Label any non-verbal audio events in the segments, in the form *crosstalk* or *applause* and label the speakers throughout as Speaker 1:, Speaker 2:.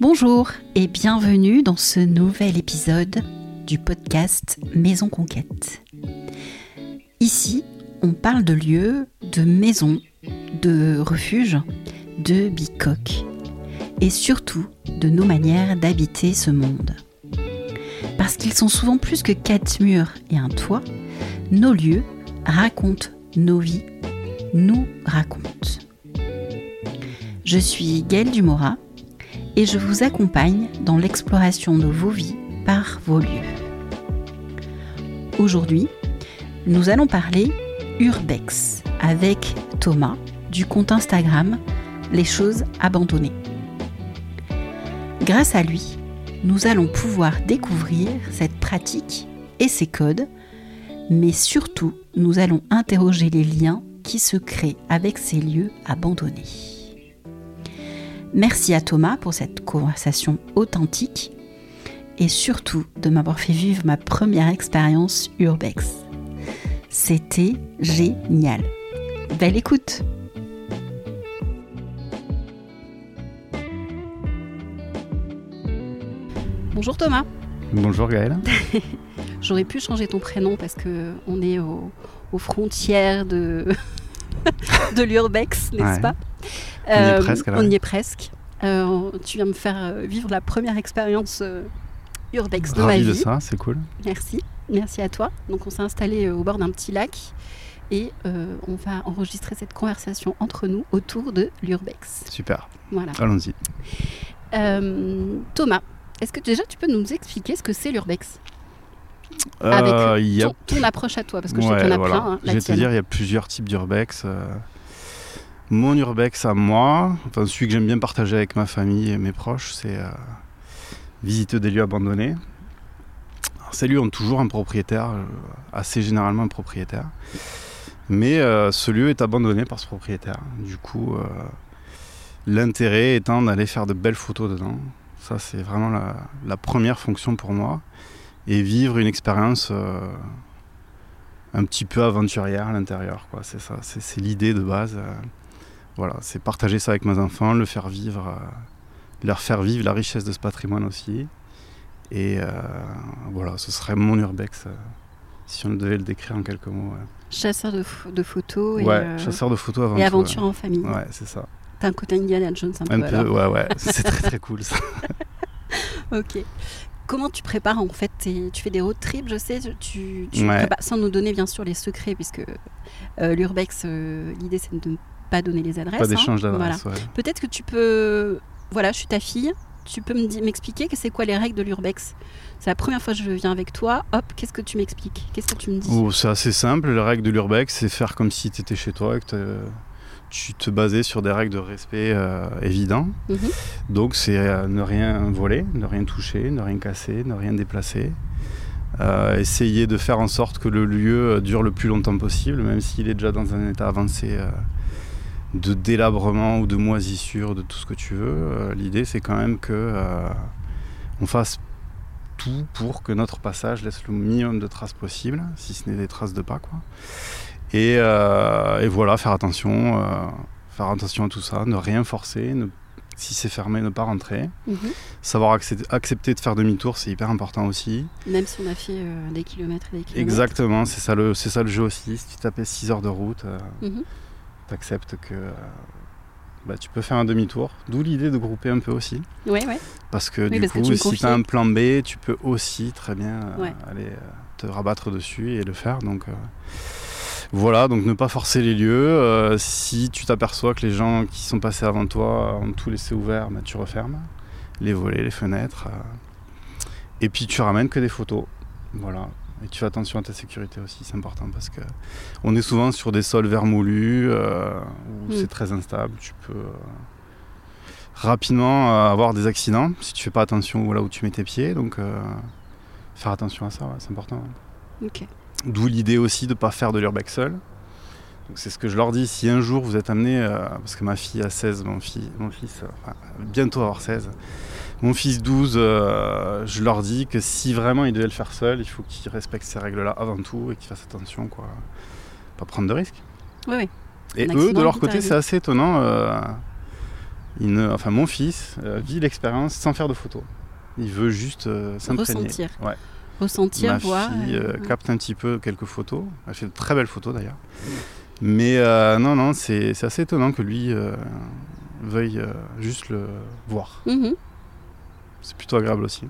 Speaker 1: Bonjour et bienvenue dans ce nouvel épisode du podcast Maison Conquête. Ici, on parle de lieux, de maisons, de refuges, de bicoques et surtout de nos manières d'habiter ce monde. Parce qu'ils sont souvent plus que quatre murs et un toit, nos lieux racontent nos vies, nous racontent. Je suis Gaëlle Dumora et je vous accompagne dans l'exploration de vos vies par vos lieux. Aujourd'hui, nous allons parler urbex avec Thomas du compte Instagram Les choses abandonnées. Grâce à lui, nous allons pouvoir découvrir cette pratique et ses codes, mais surtout, nous allons interroger les liens qui se créent avec ces lieux abandonnés. Merci à Thomas pour cette conversation authentique et surtout de m'avoir fait vivre ma première expérience urbex. C'était génial. Belle écoute Bonjour Thomas.
Speaker 2: Bonjour Gaëlle. *laughs*
Speaker 1: J'aurais pu changer ton prénom parce que on est aux frontières de, *laughs* de l'urbex, n'est-ce pas?
Speaker 2: On y est euh, presque.
Speaker 1: on y est presque. Euh, tu viens me faire euh, vivre la première expérience urbex de ma vie.
Speaker 2: de ça, c'est cool.
Speaker 1: Merci, merci à toi. Donc on s'est installé au bord d'un petit lac et on va enregistrer cette conversation entre nous autour de l'urbex.
Speaker 2: Super. Voilà. Allons-y.
Speaker 1: Thomas, est-ce que déjà tu peux nous expliquer ce que c'est l'urbex?
Speaker 2: Euh,
Speaker 1: Avec ton, approche à toi, parce que je sais qu'il y en a plein. Hein,
Speaker 2: je vais te dire, il y a plusieurs types d'urbex. Euh. Mon urbex à moi, enfin celui que j'aime bien partager avec ma famille et mes proches, c'est euh, visiter des lieux abandonnés. ces lieux ont toujours un propriétaire, assez généralement un propriétaire. Mais ce lieu est abandonné par ce propriétaire. Du coup, l'intérêt étant d'aller faire de belles photos dedans, ça, c'est vraiment la, première fonction pour moi. Et vivre une expérience euh, un petit peu aventurière à l'intérieur. C'est ça, c'est l'idée de base. Euh, voilà, c'est partager ça avec mes enfants, le faire vivre, euh, leur faire vivre la richesse de ce patrimoine aussi. Et voilà, ce serait mon urbex si on devait le décrire en quelques mots.
Speaker 1: Chasseur de, de, photos.
Speaker 2: Et, chasseur de photos avant
Speaker 1: Et aventure en famille.
Speaker 2: Ouais, c'est ça.
Speaker 1: T'as un côté Indiana Jones un, un peu.
Speaker 2: ouais, ouais, c'est très très cool ça. *laughs*
Speaker 1: ok. Comment tu prépares en fait Tu fais des road trips, je sais, tu, sans nous donner bien sûr les secrets, puisque euh, l'urbex, euh, l'idée c'est de ne pas donner les adresses. Pas
Speaker 2: d'échange hein. d'adresses.
Speaker 1: Peut-être que tu peux, voilà, je suis ta fille, tu peux m'expliquer que c'est quoi les règles de l'urbex? C'est la première fois que je viens avec toi. Hop, qu'est-ce que tu m'expliques? Qu'est-ce que tu me dis?
Speaker 2: Oh, C'est assez simple. Les règles de l'urbex, c'est faire comme si tu étais chez toi et que tu te basais sur des règles de respect euh, évidents. Mhm. Donc c'est euh, ne rien voler, ne rien toucher, ne rien casser, ne rien déplacer. Euh, essayer de faire en sorte que le lieu dure le plus longtemps possible, même s'il est déjà dans un état avancé de délabrement ou de moisissure, de tout ce que tu veux. L'idée c'est quand même que on fasse tout pour que notre passage laisse le minimum de traces possible, si ce n'est des traces de pas quoi. Euh, et, voilà, faire attention, euh, faire attention à tout ça, ne rien forcer, si c'est fermé, ne pas rentrer. Mhm. Savoir accepter, de faire demi-tour, c'est hyper important aussi.
Speaker 1: Même si on a fait euh, des kilomètres et des kilomètres.
Speaker 2: Exactement, c'est ça, le, ça le jeu aussi. Si tu tapais 6 heures de route, mhm. Tu acceptes que bah, tu peux faire un demi-tour. D'où l'idée de grouper un peu aussi.
Speaker 1: Oui, oui.
Speaker 2: Parce que du coup, si tu as un plan B, tu peux aussi très bien aller te rabattre dessus et le faire. Donc. Voilà, donc ne pas forcer les lieux. Euh, si tu t'aperçois que les gens qui sont passés avant toi ont tout laissé ouvert, bah, tu refermes les volets, les fenêtres. Euh. et puis tu ramènes que des photos. Voilà. Et tu fais attention à ta sécurité aussi, c'est important parce que on est souvent sur des sols vermoulus euh, où mm. c'est très instable. Tu peux rapidement avoir des accidents si tu fais pas attention là où tu mets tes pieds. Donc faire attention à ça, c'est important. D'où l'idée aussi de ne pas faire de l'urbex seul. C'est ce que je leur dis, si un jour vous êtes amené, euh, parce que ma fille a 16, mon, fils, mon fils euh, bientôt avoir 16, mon fils 12, euh, je leur dis que si vraiment il devait le faire seul, il faut qu'il respecte ces règles-là avant tout et qu'il fasse attention, quoi. Pas prendre de risques.
Speaker 1: Oui, oui.
Speaker 2: Et eux, de leur côté, c'est assez étonnant. ne, enfin mon fils euh, vit l'expérience sans faire de photos. Il veut juste euh, s'imprégner.
Speaker 1: Ressentir.
Speaker 2: Ouais.
Speaker 1: Ressentir,
Speaker 2: Ma
Speaker 1: voir.
Speaker 2: fille
Speaker 1: euh,
Speaker 2: euh, capte un petit peu quelques photos. Elle fait de très belles photos d'ailleurs. Mais euh, non, non, c'est assez étonnant que lui euh, veuille euh, juste le voir.
Speaker 1: mhm.
Speaker 2: C'est plutôt agréable aussi.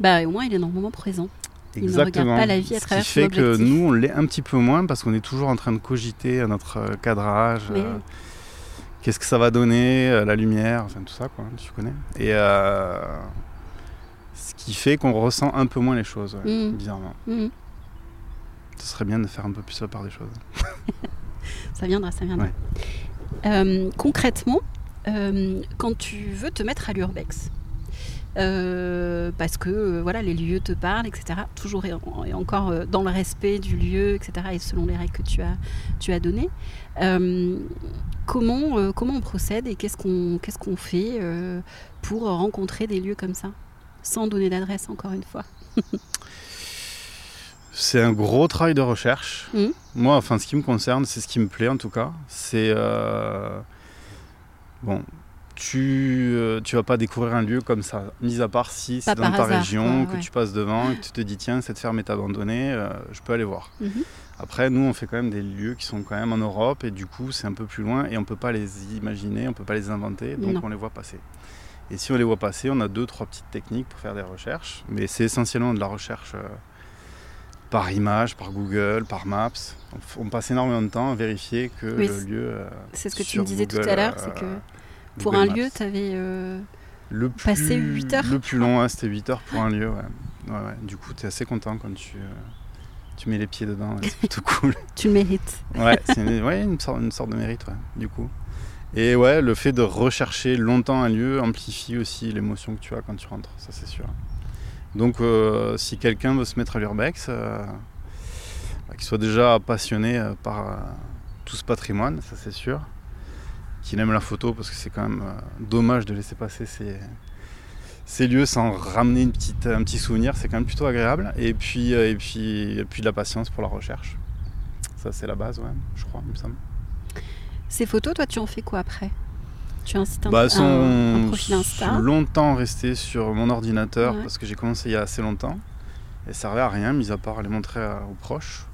Speaker 1: Bah, au moins, il est normalement présent. Il ne regarde pas la vie à
Speaker 2: Ce
Speaker 1: travers
Speaker 2: qui
Speaker 1: son
Speaker 2: fait que nous, on l'est un petit peu moins parce qu'on est toujours en train de cogiter à notre euh, cadrage.
Speaker 1: Mais
Speaker 2: euh, Qu'est-ce que ça va donner, euh, la lumière, enfin tout ça, quoi, tu connais. Et euh, ce qui fait qu'on ressent un peu moins les choses, ouais,
Speaker 1: Mhm.
Speaker 2: bizarrement.
Speaker 1: Mhm.
Speaker 2: Ce serait bien de faire un peu plus la part des choses. *laughs*
Speaker 1: Ça viendra, ça viendra. Euh, concrètement, quand tu veux te mettre à l'urbex, euh, parce que euh, voilà, les lieux te parlent, etc. Toujours et, en- et encore euh, dans le respect du lieu, etc. Et selon les règles que tu as, tu as données. Euh, comment, comment on procède et qu'est-ce qu'on qu'est-ce qu'on fait pour rencontrer des lieux comme ça Sans donner d'adresse, encore une fois? *laughs*
Speaker 2: C'est un gros travail de recherche.
Speaker 1: Mhm.
Speaker 2: Moi, enfin, ce qui me concerne, c'est ce qui me plaît en tout cas. C'est. euh, Bon, tu, euh, tu vas pas découvrir un lieu comme ça, mis à part si c'est dans ta
Speaker 1: hasard,
Speaker 2: région,
Speaker 1: quoi,
Speaker 2: que
Speaker 1: ouais.
Speaker 2: tu passes devant et que tu te dis tiens, cette ferme est abandonnée, euh, je peux aller voir.
Speaker 1: Mhm.
Speaker 2: Après, nous, on fait quand même des lieux qui sont quand même en Europe et du coup, c'est un peu plus loin et on peut pas les imaginer, on peut pas les inventer, donc
Speaker 1: Non.
Speaker 2: on les voit passer. Et si on les voit passer, on a deux, trois petites techniques pour faire des recherches, mais c'est essentiellement de la recherche euh, par image, par Google, par Maps. On, passe énormément de temps à vérifier que
Speaker 1: Oui,
Speaker 2: le lieu. euh,
Speaker 1: C'est ce que tu me disais tout à l'heure,
Speaker 2: euh,
Speaker 1: c'est que pour
Speaker 2: Google
Speaker 1: un
Speaker 2: Maps.
Speaker 1: lieu, tu avais.
Speaker 2: Le
Speaker 1: Passer
Speaker 2: plus,
Speaker 1: huit heures,
Speaker 2: Le plus long, ouais, c'était 8 heures pour un lieu. Ouais. Ouais, ouais. Du coup, tu es assez content quand tu, euh, tu mets les pieds dedans. c'est plutôt *laughs* cool.
Speaker 1: tu le mérites.
Speaker 2: Ouais, c'est une, ouais, une, sorte, une sorte de mérite, du coup. Et ouais, le fait de rechercher longtemps un lieu amplifie aussi l'émotion que tu as quand tu rentres, ça c'est sûr. Donc, euh, si quelqu'un veut se mettre à l'urbex, euh, bah, qu'il soit déjà passionné euh, par euh, tout ce patrimoine, ça c'est sûr. Qu'il aime la photo, parce que c'est quand même euh, dommage de laisser passer ces, ces lieux sans ramener une petite, un petit souvenir, c'est quand même plutôt agréable. Et puis, euh, et, puis, et puis de la patience pour la recherche. Ça, c'est la base, ouais, je crois, il me semble.
Speaker 1: Ces photos, toi, tu en fais quoi après? Tu as un site
Speaker 2: Bah, sont
Speaker 1: un, un profil Insta?
Speaker 2: sont longtemps restées sur mon ordinateur
Speaker 1: Ouais.
Speaker 2: parce que j'ai commencé il y a assez longtemps. Elles servaient à rien, mis à part à les montrer à- aux proches.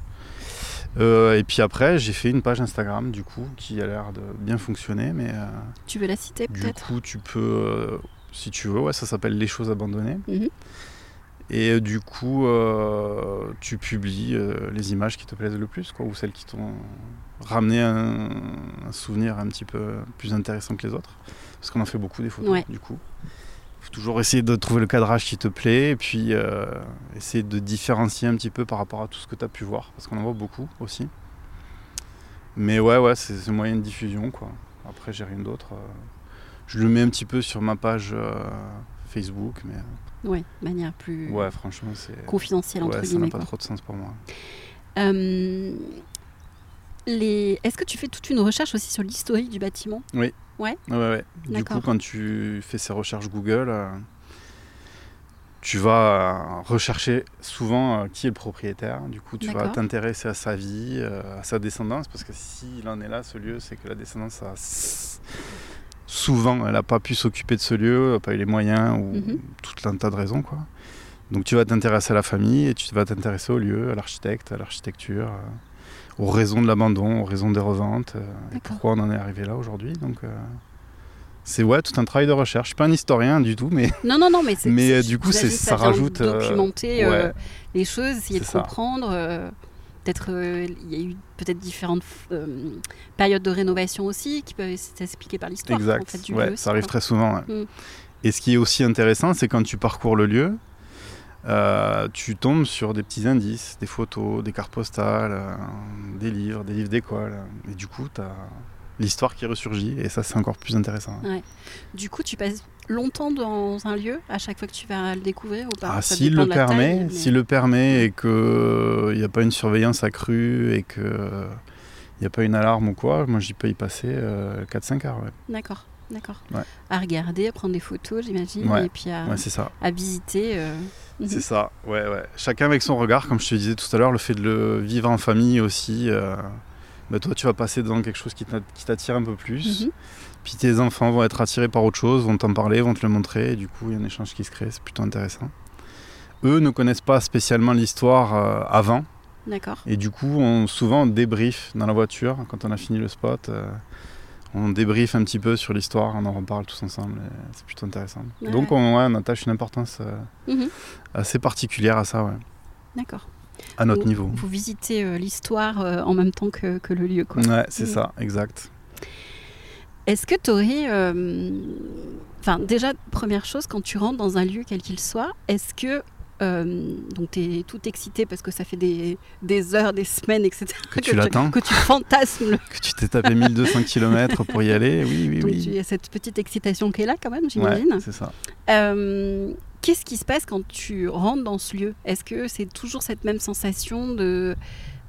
Speaker 2: Euh, et puis après, j'ai fait une page Instagram, du coup, qui a l'air de bien fonctionner. Mais euh,
Speaker 1: Tu veux la citer
Speaker 2: du
Speaker 1: peut-être
Speaker 2: coup, tu peux, euh, si tu veux, ouais, ça s'appelle Les choses abandonnées.
Speaker 1: Mhm.
Speaker 2: Et du coup, tu publies les images qui te plaisent le plus, quoi, ou celles qui t'ont ramené un, un souvenir un petit peu plus intéressant que les autres. Parce qu'on en fait beaucoup des photos,
Speaker 1: Ouais.
Speaker 2: du coup. Il faut toujours essayer de trouver le cadrage qui te plaît, et puis euh, essayer de différencier un petit peu par rapport à tout ce que tu as pu voir, parce qu'on en voit beaucoup aussi. Mais ouais, ouais, c'est moyen de diffusion, quoi. Après, j'ai rien d'autre. euh. Je le mets un petit peu sur ma page euh, Facebook, mais
Speaker 1: Oui, de manière plus
Speaker 2: ouais, franchement, c'est.
Speaker 1: confidentielle, entre
Speaker 2: Ouais, ça n'a pas trop de sens pour moi.
Speaker 1: Euh, les... Est-ce que tu fais toute une recherche aussi sur l'historique du bâtiment?
Speaker 2: Ouais, ouais, ouais. Du coup, quand tu fais ces recherches Google, euh, tu vas euh, rechercher souvent euh, qui est le propriétaire. Du coup, tu vas t'intéresser à sa vie, euh, à sa descendance, parce que s'il en est là, ce lieu, c'est que la descendance a souvent, elle n'a pas pu s'occuper de ce lieu, pas eu les moyens ou
Speaker 1: Mhm.
Speaker 2: tout un tas de raisons, quoi. Donc, tu vas t'intéresser à la famille et tu vas t'intéresser au lieu, à l'architecte, à l'architecture. Aux raisons de l'abandon, aux raisons des reventes, euh, et pourquoi on en est arrivé là aujourd'hui. Donc, euh, c'est ouais, tout un travail de recherche. Je suis pas un historien du tout, mais
Speaker 1: Non, non, non, mais c'est.
Speaker 2: Mais, euh, du coup, c'est- ça rajoute,
Speaker 1: Documenter
Speaker 2: ouais.
Speaker 1: les choses, essayer de
Speaker 2: ça.
Speaker 1: comprendre. Peut-être il y a eu peut-être différentes périodes de rénovation aussi qui peuvent s'expliquer par l'histoire.
Speaker 2: exact.
Speaker 1: En fait, du
Speaker 2: ouais,
Speaker 1: lieu aussi,
Speaker 2: ça arrive très souvent. ouais.
Speaker 1: Mm.
Speaker 2: Et ce qui est aussi intéressant, c'est quand tu parcours le lieu, euh, tu tombes sur des petits indices, des photos, des cartes postales, euh, des livres, des livres d'école. Et du coup, tu as l'histoire qui ressurgit, et ça, c'est encore plus intéressant.
Speaker 1: Du coup, tu passes longtemps dans un lieu à chaque fois que tu vas le découvrir ou pas?
Speaker 2: Ah,
Speaker 1: Ça
Speaker 2: le
Speaker 1: taille,
Speaker 2: permet,
Speaker 1: mais-
Speaker 2: le permet et qu'il n'y a pas une surveillance accrue et qu'il n'y a pas une alarme ou quoi, moi j'y peux y passer euh, 4-5 heures. Ouais,
Speaker 1: D'accord, d'accord.
Speaker 2: Ouais.
Speaker 1: À regarder, à prendre des photos, j'imagine,
Speaker 2: Ouais.
Speaker 1: et puis à,
Speaker 2: Ouais, c'est ça.
Speaker 1: à visiter. euh.
Speaker 2: C'est *laughs* ça, ouais, ouais. Chacun avec son regard, comme je te disais tout à l'heure, le fait de le vivre en famille aussi, euh, bah, toi tu vas passer dans quelque chose qui t'a- qui t'attire un peu plus.
Speaker 1: Mhm.
Speaker 2: Puis tes enfants vont être attirés par autre chose, vont t'en parler, vont te le montrer, et du coup il y a un échange qui se crée, c'est plutôt intéressant. Eux ne connaissent pas spécialement l'histoire euh, avant,
Speaker 1: D'accord.
Speaker 2: et du coup on, souvent on débrief dans la voiture, quand on a fini le spot, on débrief un petit peu sur l'histoire, on en reparle tous ensemble, c'est plutôt intéressant.
Speaker 1: Ouais,
Speaker 2: Donc on, ouais, on attache une importance euh,
Speaker 1: Mhm.
Speaker 2: assez particulière à ça, ouais,
Speaker 1: D'accord.
Speaker 2: à notre
Speaker 1: Vous-
Speaker 2: niveau.
Speaker 1: Vous visitez euh, l'histoire euh, en même temps que, que le lieu. Quoi.
Speaker 2: Ouais, c'est
Speaker 1: Mhm.
Speaker 2: ça, exact.
Speaker 1: Est-ce que tu aurais. Enfin, déjà, première chose, quand tu rentres dans un lieu, quel qu'il soit, est-ce que. Euh, donc, tu es tout excité parce que ça fait des, des heures, des semaines, etc.
Speaker 2: Que tu l'attends.
Speaker 1: Que tu fantasmes.
Speaker 2: Que tu t'es tapé 1200 km pour y aller, oui, oui,
Speaker 1: Donc,
Speaker 2: oui.
Speaker 1: il y a cette petite excitation qui est là, quand même,
Speaker 2: Ouais,
Speaker 1: j'imagine.
Speaker 2: c'est ça.
Speaker 1: Euh, Qu'est-ce qui se passe quand tu rentres dans ce lieu? Est-ce que c'est toujours cette même sensation de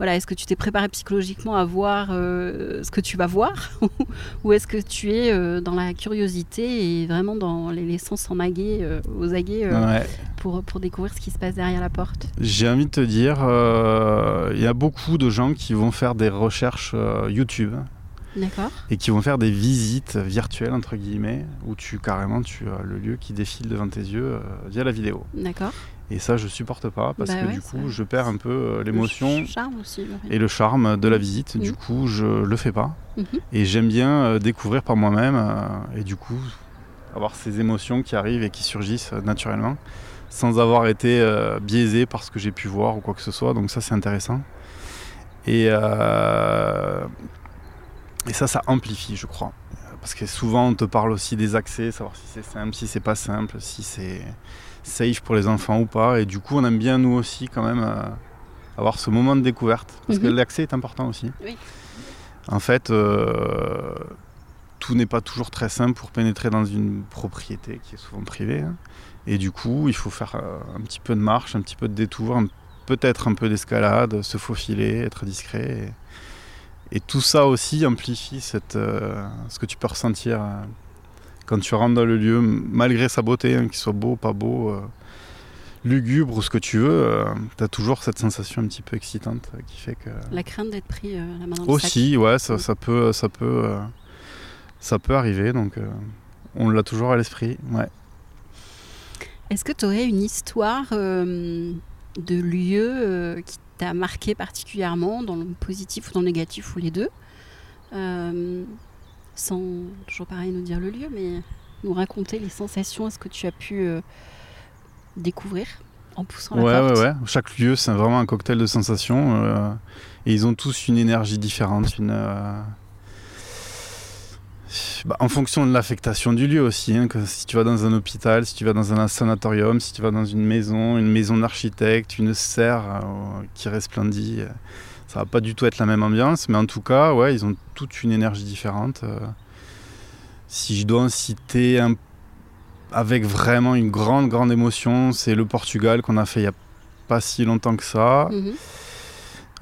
Speaker 1: voilà, est-ce que tu t'es préparé psychologiquement à voir euh, ce que tu vas voir *laughs* ou est-ce que tu es euh, dans la curiosité et vraiment dans les, aguet, euh, aux aguets
Speaker 2: Ouais.
Speaker 1: pour, pour découvrir ce qui se passe derrière la porte?
Speaker 2: J'ai envie de te dire, il y a beaucoup de gens qui vont faire des recherches YouTube
Speaker 1: D'accord
Speaker 2: et qui vont faire des visites virtuelles entre guillemets où tu carrément tu as le lieu qui défile devant tes yeux euh, via la vidéo.
Speaker 1: D'accord.
Speaker 2: Et ça je supporte pas parce
Speaker 1: Bah
Speaker 2: que
Speaker 1: ouais,
Speaker 2: du coup je perds un peu euh, l'émotion et le charme de la visite. Du coup je le fais pas
Speaker 1: Mhm.
Speaker 2: et j'aime bien euh, découvrir par moi-même euh, et du coup avoir ces émotions qui arrivent et qui surgissent naturellement sans avoir été biaisé par ce que j'ai pu voir ou quoi que ce soit. Donc ça c'est intéressant. Et, euh, et ça, ça amplifie, je crois. Parce que souvent on te parle aussi des accès, savoir si c'est simple, si c'est pas simple, si c'est safe pour les enfants ou pas. Et du coup on aime bien nous aussi quand même euh, avoir ce moment de découverte. Parce que
Speaker 1: Mhm.
Speaker 2: l'accès est important aussi.
Speaker 1: Oui.
Speaker 2: En fait, euh, tout n'est pas toujours très simple pour pénétrer dans une propriété qui est souvent privée. hein. Et du coup, il faut faire euh, un petit peu de marche, un petit peu de détour, peut-être un peu d'escalade, se faufiler, être discret. Et, et tout ça aussi amplifie cette, euh, ce que tu peux ressentir euh, quand tu rentres dans le lieu, malgré sa beauté, hein, qu'il soit beau, pas beau, euh, lugubre ou ce que tu veux, tu as toujours cette sensation un petit peu excitante qui fait que...
Speaker 1: La crainte d'être pris la main dans le sac.
Speaker 2: Aussi, ouais, ça,
Speaker 1: Mm.
Speaker 2: ça peut, ça peut, ça peut arriver. Donc, on l'a toujours à l'esprit. Ouais.
Speaker 1: Est-ce que tu aurais une histoire de lieu qui t'a marqué particulièrement, dans le positif ou dans le négatif ou les deux Euh, Sans toujours pareil nous dire le lieu, mais nous raconter les sensations, est-ce que tu as pu euh, découvrir en poussant la
Speaker 2: Ouais,
Speaker 1: porte?
Speaker 2: ouais, ouais. Chaque lieu, c'est vraiment un cocktail de sensations. euh, et ils ont tous une énergie différente, une. euh, bah, en fonction de l'affectation du lieu aussi. hein, si tu vas dans un hôpital, si tu vas dans un sanatorium, si tu vas dans une maison, une maison d'architecte, une serre euh, qui resplendit, euh, ça va pas du tout être la même ambiance. Mais en tout cas, ouais, ils ont toute une énergie différente. euh. si je dois en citer avec vraiment une grande, grande émotion, c'est le Portugal qu'on a fait il n'y a pas si longtemps que ça.
Speaker 1: Mhm.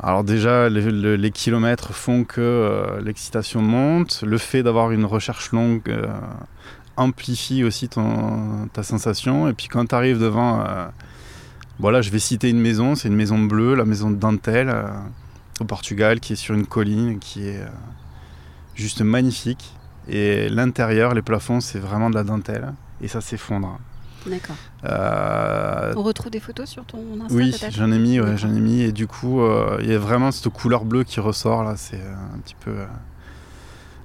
Speaker 2: Alors déjà, les, le- les kilomètres font que euh, l'excitation monte. Le fait d'avoir une recherche longue euh, amplifie aussi ta sensation. Et puis quand tu arrives devant... euh, voilà, je vais citer une maison, c'est une maison bleue, la maison de Dentelle, euh, au Portugal, qui est sur une colline, qui est juste magnifique. Et l'intérieur, les plafonds, c'est vraiment de la dentelle. Et ça s'effondre.
Speaker 1: D'accord.
Speaker 2: Euh,
Speaker 1: On retrouve des photos sur ton Insta
Speaker 2: oui, j'en ai mis, ouais, j'en ai mis, et du coup, euh, il y a vraiment cette couleur bleue qui ressort là, c'est euh, un petit peu,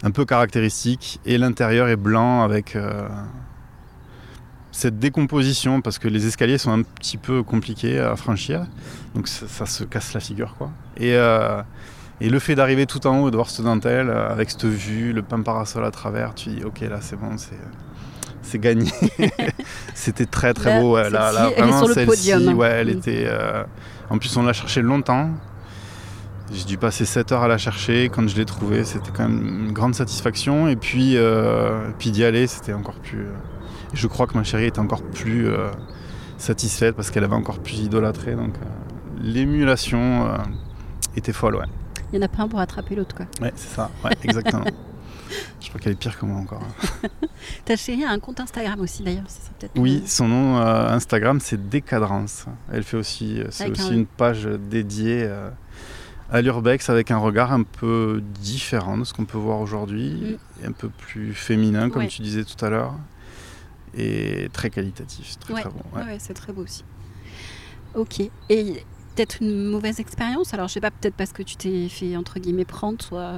Speaker 2: un peu caractéristique. Et l'intérieur est blanc avec cette décomposition parce que les escaliers sont un petit peu compliqués à franchir, donc ça, ça se casse la figure quoi. Et, euh, et le fait d'arriver tout en haut, de voir cette dentelle avec cette vue, le pain parasol à travers, tu dis ok là c'est bon, c'est c'est gagné. *laughs* C'était très très
Speaker 1: Là,
Speaker 2: beau. Ouais, là, vraiment celle-ci, ouais, elle
Speaker 1: Mm.
Speaker 2: était. euh, En plus, on l'a cherché longtemps. J'ai dû passer 7 heures à la chercher. Quand je l'ai trouvée, c'était quand même une grande satisfaction. Et puis, euh, puis d'y aller, c'était encore plus. euh, et Je crois que ma chérie était encore plus euh, satisfaite parce qu'elle avait encore plus idolâtré. Donc, l'émulation était folle, ouais.
Speaker 1: Il y en a pas un pour attraper l'autre quoi.
Speaker 2: Ouais, c'est ça. Ouais, exactement. *laughs* je crois qu'elle est pire que moi encore. *laughs*
Speaker 1: Ta chérie a un compte Instagram aussi d'ailleurs, c'est ça peut-être
Speaker 2: Oui, son nom euh, Instagram c'est Décadrence. Elle fait aussi, euh, c'est aussi
Speaker 1: un-
Speaker 2: une page dédiée euh, à l'urbex avec un regard un peu différent de ce qu'on peut voir aujourd'hui,
Speaker 1: Mm.
Speaker 2: un peu plus féminin, comme
Speaker 1: Ouais.
Speaker 2: tu disais tout à l'heure, et très qualitatif, très
Speaker 1: Ouais.
Speaker 2: très bon. ouais.
Speaker 1: C'est très beau aussi. Ok. Et peut-être une mauvaise expérience? Alors, je sais pas, peut-être parce que tu t'es fait, entre guillemets, prendre, soit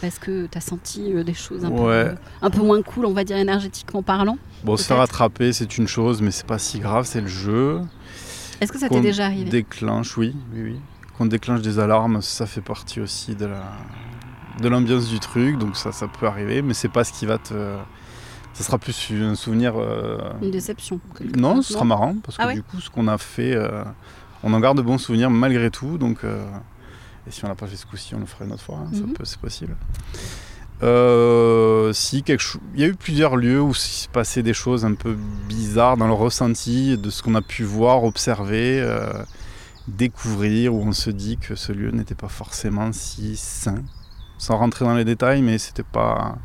Speaker 1: parce que tu as senti euh, des choses un,
Speaker 2: Ouais.
Speaker 1: peu, un peu moins cool, on va dire, énergétiquement parlant.
Speaker 2: Bon, se faire attraper, c'est une chose, mais c'est pas si grave, c'est le jeu.
Speaker 1: Est-ce que ça t'est déjà arrivé
Speaker 2: déclenche, oui, oui, oui. Qu'on déclenche des alarmes, ça fait partie aussi de la de l'ambiance du truc, donc ça, ça peut arriver, mais c'est pas ce qui va te. Ça sera plus un souvenir. euh,
Speaker 1: Une déception
Speaker 2: Non, ce sera marrant parce que
Speaker 1: Ah ouais
Speaker 2: du coup, ce qu'on a fait, euh, on en garde de bons souvenirs malgré tout. Donc, euh, et si on l'a pas fait ce coup-ci, on le fera une autre fois. hein,
Speaker 1: Mhm.
Speaker 2: c'est possible. Euh, si quelque chose, il y a eu plusieurs lieux où il se passait des choses un peu bizarres dans le ressenti de ce qu'on a pu voir, observer, euh, découvrir, où on se dit que ce lieu n'était pas forcément si sain. Sans rentrer dans les détails, mais c'était pas.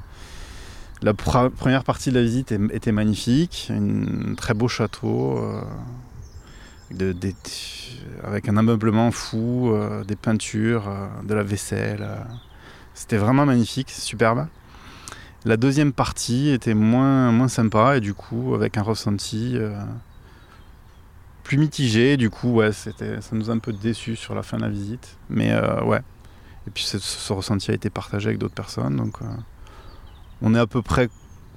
Speaker 2: La pre- première partie de la visite était magnifique, un très beau château, euh, avec un ameublement fou, euh, des peintures, euh, de la vaisselle. euh. C'était vraiment magnifique, superbe. La deuxième partie était moins, moins sympa et du coup avec un ressenti plus mitigé. Du coup, ouais, c'était, ça nous a un peu déçus sur la fin de la visite. Mais ouais. Et puis ce, ce ressenti a été partagé avec d'autres personnes. Donc on est à peu près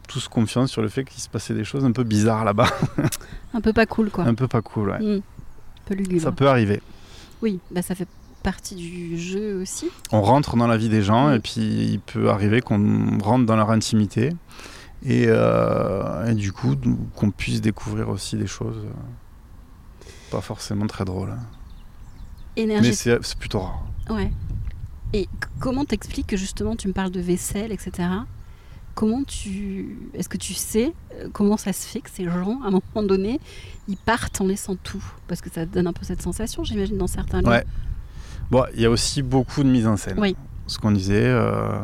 Speaker 2: tous confiants sur le fait qu'il se passait des choses un peu bizarres là-bas.
Speaker 1: Un peu pas cool, quoi.
Speaker 2: un peu pas cool, ouais.
Speaker 1: Hmm. Un peu lugubre.
Speaker 2: Ça peut arriver.
Speaker 1: Oui, bah ça fait partie du jeu aussi.
Speaker 2: on rentre dans la vie des gens et puis il peut arriver qu'on rentre dans leur intimité et, euh, et du coup qu'on puisse découvrir aussi des choses euh, pas forcément très drôles. hein. Mais
Speaker 1: Énergie.
Speaker 2: c'est c'est plutôt rare.
Speaker 1: Ouais. Et comment t'expliques que justement tu me parles de vaisselle, etc. Comment tu. Est-ce que tu sais euh, comment ça se fait que ces gens, à un moment donné, ils partent en laissant tout? Parce que ça donne un peu cette sensation, j'imagine, dans certains lieux.
Speaker 2: Ouais. Bon, il y a aussi beaucoup de mise en scène.
Speaker 1: Oui.
Speaker 2: Ce qu'on disait, euh,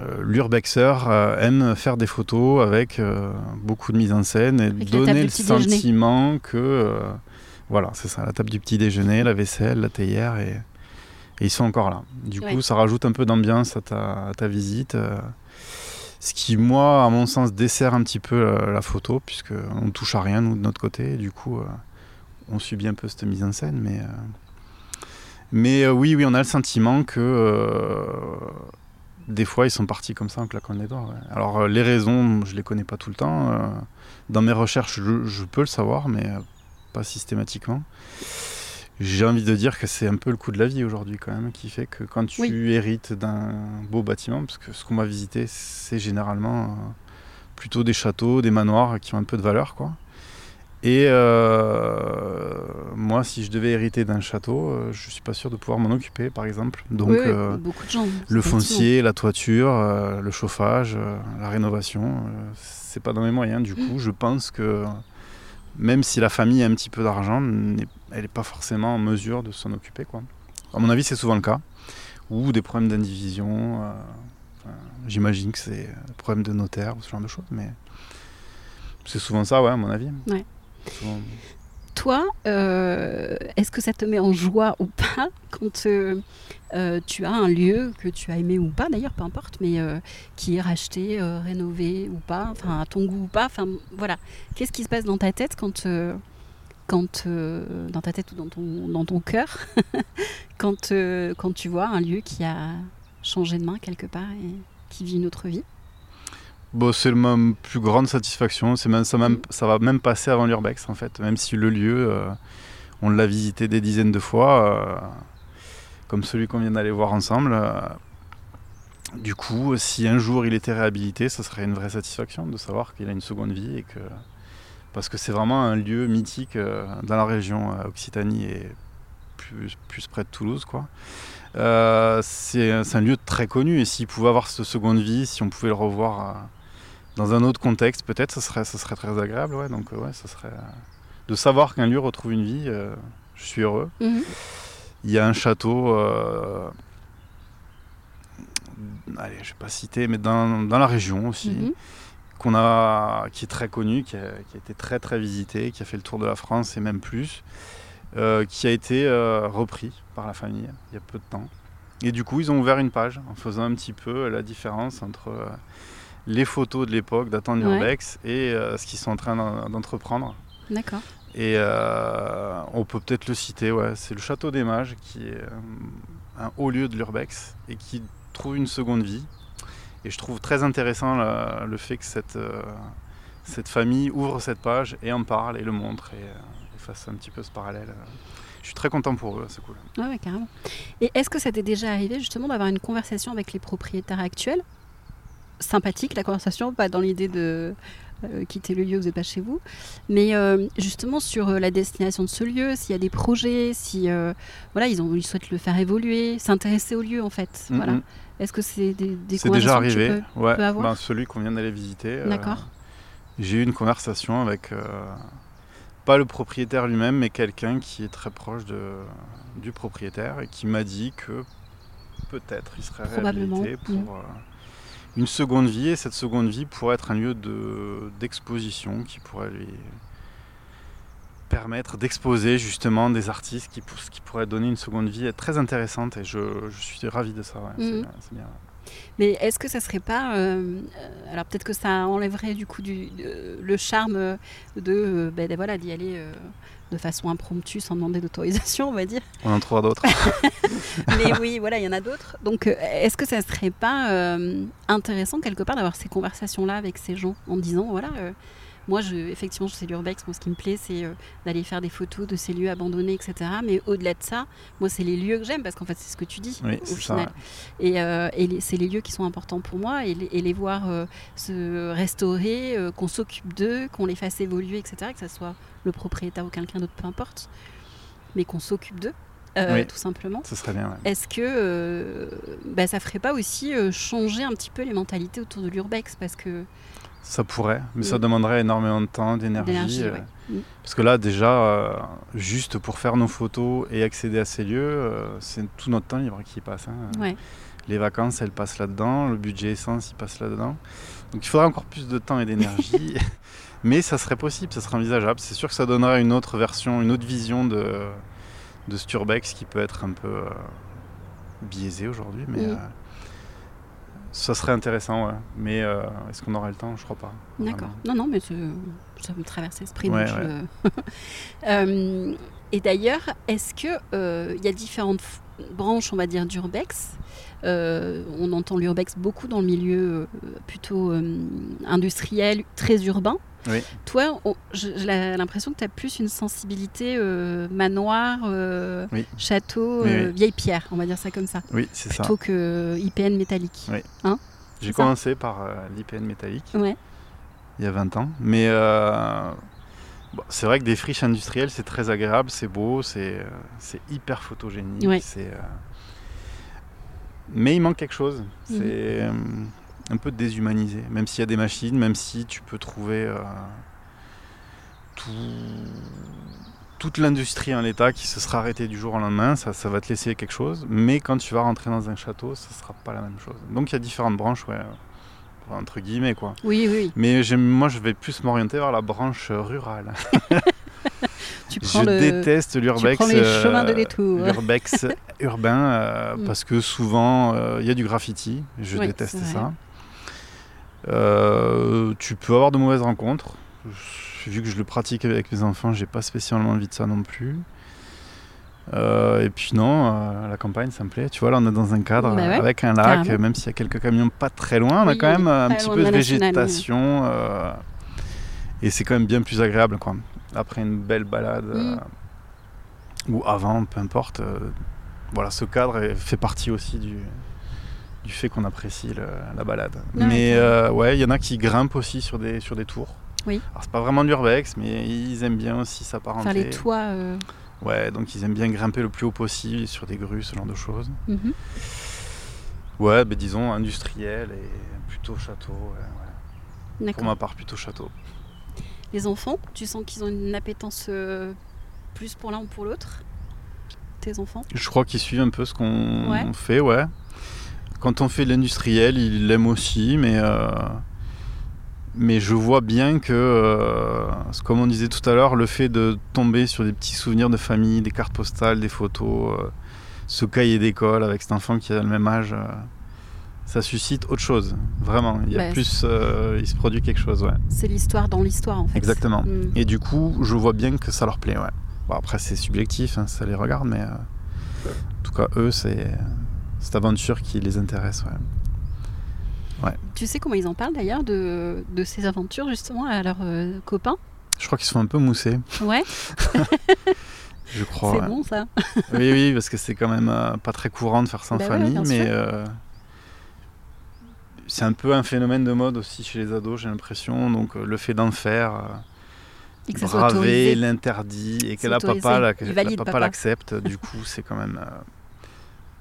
Speaker 2: euh, l'urbexeur euh, aime faire des photos avec euh, beaucoup de mise en scène et
Speaker 1: Avec
Speaker 2: donner le
Speaker 1: déjeuner.
Speaker 2: sentiment que voilà, c'est ça, la table du petit déjeuner, la vaisselle, la théière et, et ils sont encore là. Du
Speaker 1: Ouais.
Speaker 2: coup, ça rajoute un peu d'ambiance à ta, à ta visite. euh, ce qui, moi, à mon sens, dessert un petit peu euh, la photo, puisque on touche à rien, nous, de notre côté. Et du coup, euh, on subit un peu cette mise en scène. Mais, euh, mais euh, oui, oui, on a le sentiment que des fois, ils sont partis comme ça en claquant les doigts. ouais. Alors, les raisons, je les connais pas tout le temps. dans mes recherches, je, je peux le savoir, mais pas systématiquement. J'ai envie de dire que c'est un peu le coup de la vie aujourd'hui quand même, qui fait que quand tu
Speaker 1: Oui.
Speaker 2: hérites d'un beau bâtiment, parce que ce qu'on va visiter, c'est généralement euh, plutôt des châteaux, des manoirs qui ont un peu de valeur, quoi. Et euh, moi, si je devais hériter d'un château, euh, je suis pas sûr de pouvoir m'en occuper, par exemple. Donc,
Speaker 1: Oui, oui,
Speaker 2: euh,
Speaker 1: beaucoup de gens.
Speaker 2: le foncier, la toiture, euh, le chauffage, la rénovation, c'est pas dans mes moyens. Du coup, je pense que même si la famille a un petit peu d'argent, n'est- elle n'est pas forcément en mesure de s'en occuper. Quoi. À mon avis, c'est souvent le cas. Ou des problèmes d'indivision. euh, enfin, J'imagine que c'est des problèmes de notaire ou ce genre de choses, mais c'est souvent ça, ouais, à mon avis.
Speaker 1: Ouais.
Speaker 2: Souvent-
Speaker 1: Toi, euh, est-ce que ça te met en joie ou pas quand euh, euh, tu as un lieu que tu as aimé ou pas, d'ailleurs, peu importe, mais euh, qui est racheté, euh, rénové ou pas, enfin à ton goût ou pas, enfin voilà. Qu'est-ce qui se passe dans ta tête quand, euh, quand euh, dans ta tête ou dans ton, dans ton cœur, *laughs* quand, euh, quand tu vois un lieu qui a changé de main quelque part et qui vit une autre vie
Speaker 2: Bon, c'est ma plus grande satisfaction. C'est même, ça, même, ça va même passer avant l'urbex en fait. Même si le lieu, euh, on l'a visité des dizaines de fois, comme celui qu'on vient d'aller voir ensemble. du coup, si un jour il était réhabilité, ça serait une vraie satisfaction de savoir qu'il a une seconde vie et que parce que c'est vraiment un lieu mythique euh, dans la région euh, Occitanie et plus, plus près de Toulouse, quoi. Euh, c'est un lieu très connu et s'il pouvait avoir cette seconde vie, si on pouvait le revoir euh, dans un autre contexte, peut-être, ce serait, ce serait très agréable. Ouais. Donc, euh, ouais, ce serait de savoir qu'un lieu retrouve une vie. je suis heureux. Il y a un château, allez, je vais pas citer, mais dans, dans la région aussi,
Speaker 1: Mhm.
Speaker 2: Qu'on a, qui est très connu, qui a, qui a été très très visité, qui a fait le tour de la France et même plus. euh, qui a été euh, repris par la famille il y a peu de temps. Et du coup, ils ont ouvert une page en faisant un petit peu la différence entre euh, les photos de l'époque datant de
Speaker 1: Ouais.
Speaker 2: l'urbex et euh, ce qu'ils sont en train d'en- d'entreprendre.
Speaker 1: D'accord.
Speaker 2: Et euh, on peut peut-être le citer, ouais, c'est le Château des Mages qui est euh, un haut lieu de l'urbex et qui trouve une seconde vie. Et je trouve très intéressant le fait que cette, euh, cette famille ouvre cette page et en parle et le montre et, euh, et fasse un petit peu ce parallèle. Je suis très content pour eux, c'est cool.
Speaker 1: Ouais, ouais, carrément. Et est-ce que ça t'est déjà arrivé justement d'avoir une conversation avec les propriétaires actuels? Sympathique la conversation, pas dans l'idée de quitter le lieu, vous n'êtes pas chez vous, mais euh, justement sur euh, la destination de ce lieu, s'il y a des projets, si euh, voilà, ils, ont, ils souhaitent le faire évoluer, s'intéresser au lieu en fait. Voilà. Est-ce que c'est des, des
Speaker 2: C'est déjà
Speaker 1: conversations que tu
Speaker 2: arrivé,
Speaker 1: peux-
Speaker 2: ouais.
Speaker 1: peux avoir
Speaker 2: Ben, celui qu'on vient d'aller visiter. euh,
Speaker 1: D'accord.
Speaker 2: J'ai eu une conversation avec euh, pas le propriétaire lui-même, mais quelqu'un qui est très proche de, du propriétaire et qui m'a dit que peut-être il serait réhabilité pour euh, une seconde vie et cette seconde vie pourrait être un lieu de- d'exposition qui pourrait lui permettre d'exposer justement des artistes qui, pour- qui pourraient donner une seconde vie très intéressante et je, je suis ravi de ça. ouais,
Speaker 1: Mhm.
Speaker 2: bien, c'est bien.
Speaker 1: Mais est-ce que ça serait pas. euh, euh, alors peut-être que ça enlèverait du coup du, de- le charme euh, de, euh, ben, de- voilà, d'y aller euh, de façon impromptue sans demander d'autorisation, on va dire.
Speaker 2: On en trouvera d'autres. *laughs*
Speaker 1: Mais oui, voilà, il y en a d'autres. Donc euh, est-ce que ça serait pas euh, intéressant quelque part d'avoir ces conversations-là avec ces gens en disant voilà. euh, moi, je, effectivement, c'est l'urbex. Moi, ce qui me plaît, c'est euh, d'aller faire des photos de ces lieux abandonnés, etc. Mais au-delà de ça, moi, c'est les lieux que j'aime parce qu'en fait, c'est ce que tu dis
Speaker 2: Oui,
Speaker 1: au
Speaker 2: ça.
Speaker 1: final. Et, euh, et c'est les lieux qui sont importants pour moi et les, et les voir euh, se restaurer, qu'on s'occupe d'eux, qu'on les fasse évoluer, etc. Que ce soit le propriétaire ou quelqu'un d'autre, peu importe, mais qu'on s'occupe d'eux, euh,
Speaker 2: Oui.
Speaker 1: tout simplement.
Speaker 2: Ce serait bien. ouais.
Speaker 1: Est-ce que euh, bah, ça ferait pas aussi euh, changer un petit peu les mentalités autour de l'urbex? Parce que
Speaker 2: Ça pourrait, mais ça
Speaker 1: Mm.
Speaker 2: demanderait énormément de temps, d'énergie. euh,
Speaker 1: ouais. Mm.
Speaker 2: Parce que là, déjà, euh, juste pour faire nos photos et accéder à ces lieux, euh, c'est tout notre temps libre qui passe. hein.
Speaker 1: Ouais.
Speaker 2: Les vacances, elles passent là-dedans, le budget essence, il passe là-dedans. Donc il faudrait encore plus de temps et d'énergie. *laughs* mais ça serait possible, ça serait envisageable. C'est sûr que ça donnerait une autre version, une autre vision de, de Sturbex qui peut être un peu biaisée aujourd'hui. Mais. Euh, ça serait intéressant, ouais. Mais euh, est-ce qu'on aurait le temps? Je crois pas.
Speaker 1: D'accord. Non, non, mais ça me traverse l'esprit.
Speaker 2: Ouais,
Speaker 1: donc je- *laughs* Euh, et d'ailleurs, est-ce que euh, il y a différentes branches, on va dire, d'urbex? Euh, On entend l'urbex beaucoup dans le milieu euh, plutôt euh, industriel, très urbain.
Speaker 2: Oui.
Speaker 1: Toi, j'ai l'impression que tu as plus une sensibilité euh, manoir, euh,
Speaker 2: Oui.
Speaker 1: château, euh,
Speaker 2: oui.
Speaker 1: vieille pierre, on va dire ça comme ça,
Speaker 2: Oui, c'est ça.
Speaker 1: plutôt que IPN métallique.
Speaker 2: Oui. J'ai commencé par l'IPN métallique
Speaker 1: Ouais.
Speaker 2: il y a 20 ans. Mais bon, c'est vrai que des friches industrielles, c'est très agréable, c'est beau, c'est hyper photogénique. C'est, Mais il manque quelque chose.
Speaker 1: Mhm.
Speaker 2: C'est un peu déshumanisé. Même s'il y a des machines, même si tu peux trouver euh, tout- toute l'industrie en l'état qui se sera arrêtée du jour au lendemain, ça, ça va te laisser quelque chose. Mais quand tu vas rentrer dans un château, ça sera pas la même chose. Donc il y a différentes branches, ouais, entre guillemets quoi.
Speaker 1: Oui, oui.
Speaker 2: Mais moi, je vais plus m'orienter vers la branche euh, rurale. *laughs*
Speaker 1: Tu prends
Speaker 2: Je
Speaker 1: le...
Speaker 2: déteste l'urbex. euh. *laughs* L'urbex urbain, euh,
Speaker 1: Mm.
Speaker 2: parce que souvent, euh, il y a du graffiti. Je déteste ça. Euh, tu peux avoir de mauvaises rencontres. Vu que je le pratique avec mes enfants, j'ai pas spécialement envie de ça non plus. Euh, et puis non, euh, la campagne, ça me plaît. Tu vois, là, on est dans un cadre
Speaker 1: Bah ouais,
Speaker 2: avec un lac,
Speaker 1: carrément.
Speaker 2: même s'il y a quelques camions pas très loin, on a quand même un petit peu
Speaker 1: de
Speaker 2: végétation. euh, et c'est quand même bien plus agréable, quoi. Après une belle balade,
Speaker 1: Mm.
Speaker 2: ou avant, peu importe. voilà, ce cadre fait partie aussi du, du fait qu'on apprécie le- la balade. Mais euh, ouais, il y en a qui grimpent aussi sur des, sur des tours.
Speaker 1: Oui.
Speaker 2: Alors c'est pas vraiment de l'urbex, mais ils aiment bien aussi s'apparenter.
Speaker 1: Faire les toits. euh,
Speaker 2: Ouais, donc ils aiment bien grimper le plus haut possible sur des grues, ce genre de choses.
Speaker 1: mhm.
Speaker 2: Ouais, ben disons industriel et plutôt château. ouais, ouais. Pour ma part, plutôt château.
Speaker 1: Les enfants, tu sens qu'ils ont une appétence euh, plus pour l'un ou pour l'autre Tes enfants?
Speaker 2: Je crois qu'ils suivent un peu ce qu'on
Speaker 1: Ouais.
Speaker 2: fait, ouais. Quand on fait de l'industriel, ils l'aiment aussi, mais euh, mais je vois bien que, euh, comme on disait tout à l'heure, le fait de tomber sur des petits souvenirs de famille, des cartes postales, des photos, euh, ce cahier d'école avec cet enfant qui a le même âge, ça suscite autre chose. Vraiment, il y a
Speaker 1: Ouais.
Speaker 2: plus, il se produit quelque chose, ouais.
Speaker 1: C'est l'histoire dans l'histoire en fait.
Speaker 2: Exactement.
Speaker 1: Mm.
Speaker 2: Et du coup, je vois bien que ça leur plaît, ouais. Bon, après, c'est subjectif, hein, ça les regarde, mais en tout cas, eux, c'est cette aventure qui les intéresse, ouais.
Speaker 1: Tu sais comment ils en parlent d'ailleurs de, de ces aventures justement à leurs euh, copains?
Speaker 2: Je crois qu'ils sont un peu moussés,
Speaker 1: Ouais, *laughs*
Speaker 2: je crois.
Speaker 1: c'est
Speaker 2: ouais.
Speaker 1: bon ça.
Speaker 2: Oui, oui, parce que c'est quand même euh, pas très courant de faire ça en
Speaker 1: Bah
Speaker 2: famille, mais euh, c'est un peu un phénomène de mode aussi chez les ados, j'ai l'impression. Donc le fait d'en faire, braver l'interdit et que la papa, la,
Speaker 1: Il
Speaker 2: la
Speaker 1: valide,
Speaker 2: papa
Speaker 1: papa.
Speaker 2: l'accepte, du coup, c'est quand même. euh,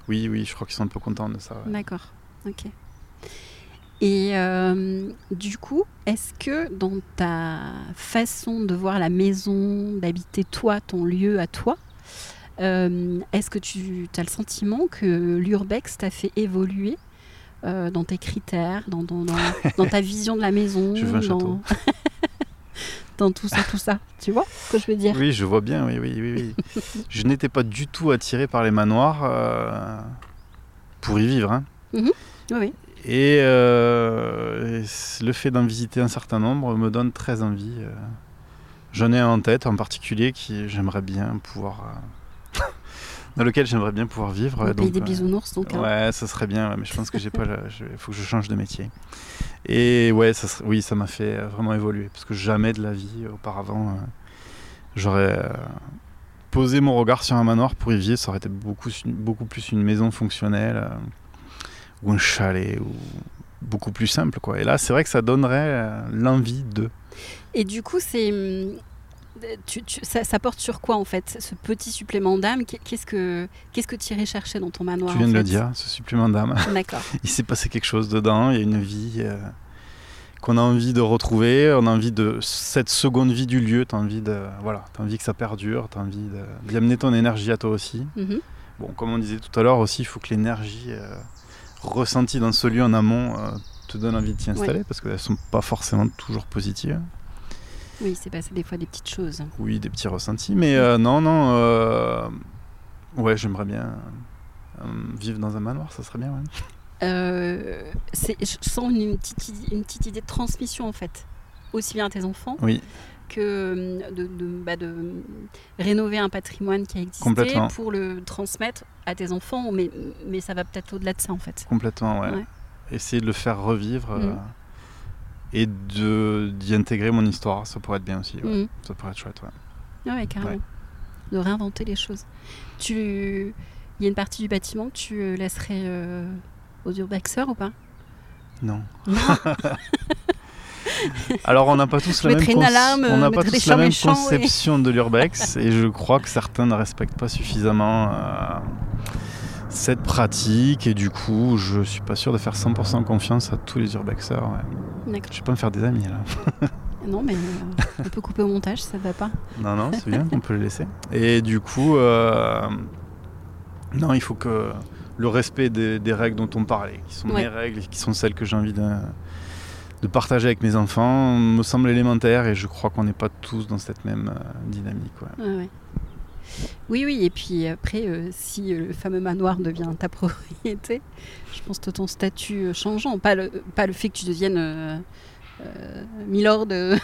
Speaker 2: Oui, oui, je crois qu'ils sont un peu contents de ça. ouais.
Speaker 1: D'accord, ok. Et euh, du coup, est-ce que dans ta façon de voir la maison, d'habiter toi, ton lieu à toi, euh, est-ce que tu as le sentiment que l'urbex t'a fait évoluer euh, dans tes critères, dans, dans, dans- dans ta *laughs* vision de la maison
Speaker 2: Je veux un château. *laughs* *laughs*
Speaker 1: dans tout ça, tout ça Tu vois ce que je veux dire?
Speaker 2: Oui, je vois bien, oui, oui, oui. oui. je n'étais pas du tout attiré par les manoirs euh, pour y vivre. hein.
Speaker 1: Oui, oui.
Speaker 2: Et euh, le fait d'en visiter un certain nombre me donne très envie. euh. J'en ai un en tête en particulier qui j'aimerais bien pouvoir. Dans lequel j'aimerais bien pouvoir vivre.
Speaker 1: Le pays
Speaker 2: donc,
Speaker 1: des
Speaker 2: euh,
Speaker 1: bisounours, donc. hein.
Speaker 2: Ouais, ça serait bien, mais je pense que j'ai pas. Il faut que je change de métier. Et ouais, ça serait- oui, ça m'a fait euh, vraiment évoluer parce que jamais de la vie auparavant, euh, j'aurais posé mon regard sur un manoir pour y vivre. Ça aurait été beaucoup, beaucoup plus une maison fonctionnelle ou un chalet ou beaucoup plus simple, quoi. Et là, c'est vrai que ça donnerait l'envie de.
Speaker 1: Et du coup, c'est. Tu, tu- ça, ça porte sur quoi en fait Ce petit supplément d'âme, qu'est- qu'est-ce que qu'est-ce que tu irais chercher dans ton manoir
Speaker 2: tu viens
Speaker 1: en
Speaker 2: de le dire, ce supplément d'âme.
Speaker 1: D'accord. *laughs*
Speaker 2: il s'est passé quelque chose dedans, il y a une vie euh, qu'on a envie de retrouver, on a envie de cette seconde vie du lieu, tu as envie de voilà, as envie que ça perdure, tu as envie d'y amener ton énergie à toi aussi.
Speaker 1: Mhm.
Speaker 2: Bon, comme on disait tout à l'heure aussi, il faut que l'énergie euh, ressentie dans ce lieu en amont euh, te donne envie de t'y installer parce qu'elles sont pas forcément toujours positives.
Speaker 1: Oui, c'est passé des fois des petites choses.
Speaker 2: Oui, des petits ressentis, mais euh, non, non, euh, ouais, j'aimerais bien euh, vivre dans un manoir, ça serait bien. ouais.
Speaker 1: C'est- je sens une, une petite, i- une petite idée de transmission en fait, aussi bien à tes enfants
Speaker 2: Oui,
Speaker 1: que de, de- bah, de rénover un patrimoine qui a existé pour le transmettre à tes enfants, mais, mais ça va peut-être au-delà de ça en fait.
Speaker 2: Complètement, ouais.
Speaker 1: Ouais.
Speaker 2: Essayer de le faire revivre euh,
Speaker 1: Mm.
Speaker 2: Et de d'y intégrer mon histoire, ça pourrait être bien aussi. ouais.
Speaker 1: Mhm.
Speaker 2: Ça pourrait être chouette, ouais.
Speaker 1: Ah ouais, carrément.
Speaker 2: Ouais.
Speaker 1: De réinventer les choses. Tu... Il y a une partie du bâtiment que tu euh, laisserais euh, aux urbexeurs ou pas?
Speaker 2: Non. *laughs* Alors, on n'a pas tous la même, cons-
Speaker 1: alarme,
Speaker 2: on pas tous la
Speaker 1: oui.
Speaker 2: conception de l'urbex et je crois que certains ne respectent pas suffisamment euh, cette pratique et du coup, je suis pas sûr de faire 100% confiance à tous les urbexeurs. ouais. Je vais pas me faire des amis là. *laughs*
Speaker 1: Non, mais euh, on peut couper au montage, ça va pas. *laughs*
Speaker 2: Non, non, c'est bien, on peut le laisser. *laughs* Et du coup, euh, non, il faut que le respect des, des règles dont on parlait, qui sont
Speaker 1: Ouais.
Speaker 2: mes règles, qui sont celles que j'ai envie de, de partager avec mes enfants, me semble élémentaire et je crois qu'on n'est pas tous dans cette même euh, dynamique. ouais.
Speaker 1: Oui, oui, et puis après, euh, si euh, le fameux manoir devient ta *laughs* propriété, je pense que ton statut euh, changeant, pas le, pas le fait que tu deviennes euh, euh, milord *laughs* dans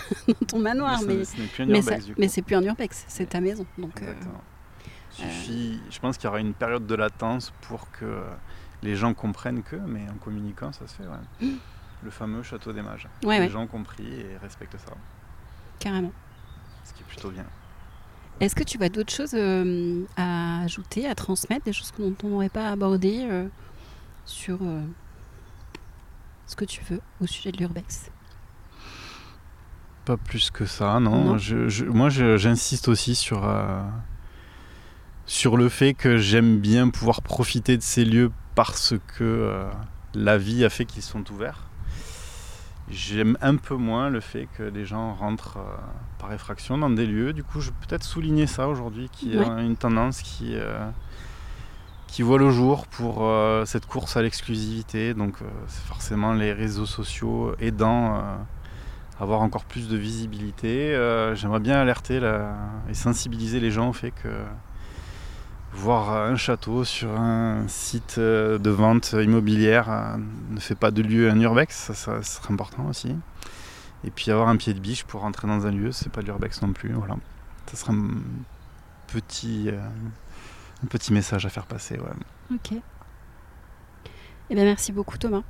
Speaker 1: ton manoir, mais,
Speaker 2: ce
Speaker 1: mais,
Speaker 2: urbex,
Speaker 1: ça-
Speaker 2: du coup.
Speaker 1: mais c'est plus un urbex, c'est ta maison. Donc.
Speaker 2: Suffit, je pense qu'il y aura une période de latence pour que les gens comprennent que, mais en communiquant, ça se fait. ouais. Le fameux château des mages.
Speaker 1: ouais,
Speaker 2: les
Speaker 1: ouais,
Speaker 2: gens ont compris et respectent ça,
Speaker 1: carrément.
Speaker 2: ce qui est plutôt bien.
Speaker 1: Est-ce que tu vois d'autres choses euh, à ajouter, à transmettre, des choses que dont on n'aurait pas abordé euh, sur euh, ce que tu veux au sujet de l'urbex?
Speaker 2: Pas plus que ça, non.
Speaker 1: Non.
Speaker 2: Je- je- moi, j'insiste aussi sur, sur le fait que j'aime bien pouvoir profiter de ces lieux parce que la vie a fait qu'ils sont ouverts. J'aime un peu moins le fait que les gens rentrent euh, par effraction dans des lieux. Du coup, je peux peut-être souligner ça aujourd'hui, qui
Speaker 1: Ouais.
Speaker 2: est une tendance qui, euh, qui voit le jour pour euh, cette course à l'exclusivité. Donc, c'est forcément les réseaux sociaux aidant. euh, avoir encore plus de visibilité. J'aimerais bien alerter et sensibiliser les gens au fait que voir un château sur un site euh, de vente immobilière euh, ne fait pas de lieu un urbex, ça, serait important aussi. Et puis avoir un pied de biche pour rentrer dans un lieu, c'est pas de l'urbex non plus. Voilà. Ça serait un petit, un petit message à faire passer.
Speaker 1: Ok. Eh bien, merci beaucoup Thomas.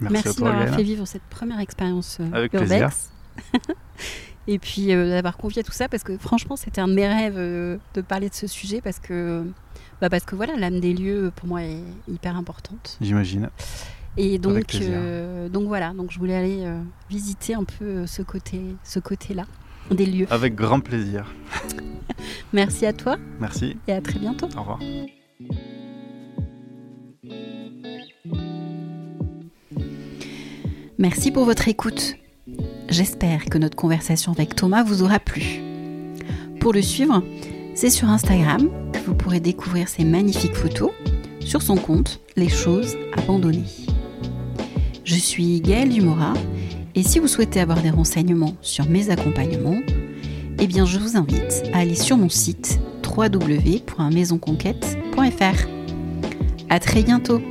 Speaker 1: Merci, de m'avoir fait vivre cette première expérience
Speaker 2: Avec Plaisir. *laughs*
Speaker 1: et puis euh, d'avoir confié tout ça parce que franchement c'était un de mes rêves euh, de parler de ce sujet parce que bah, parce que voilà l'âme des lieux pour moi est hyper importante.
Speaker 2: J'imagine.
Speaker 1: Et donc euh, donc voilà donc je voulais aller visiter un peu ce côté ce côté là des lieux.
Speaker 2: Avec grand plaisir. *laughs*
Speaker 1: Merci à toi.
Speaker 2: Merci.
Speaker 1: Et à très bientôt.
Speaker 2: Au revoir.
Speaker 1: Merci pour votre écoute. J'espère que notre conversation avec Thomas vous aura plu. Pour le suivre, c'est sur Instagram que vous pourrez découvrir ses magnifiques photos sur son compte Les choses abandonnées. Je suis Gaëlle Dumora et si vous souhaitez avoir des renseignements sur mes accompagnements, eh bien je vous invite à aller sur mon site www.maisonconquête.fr. À très bientôt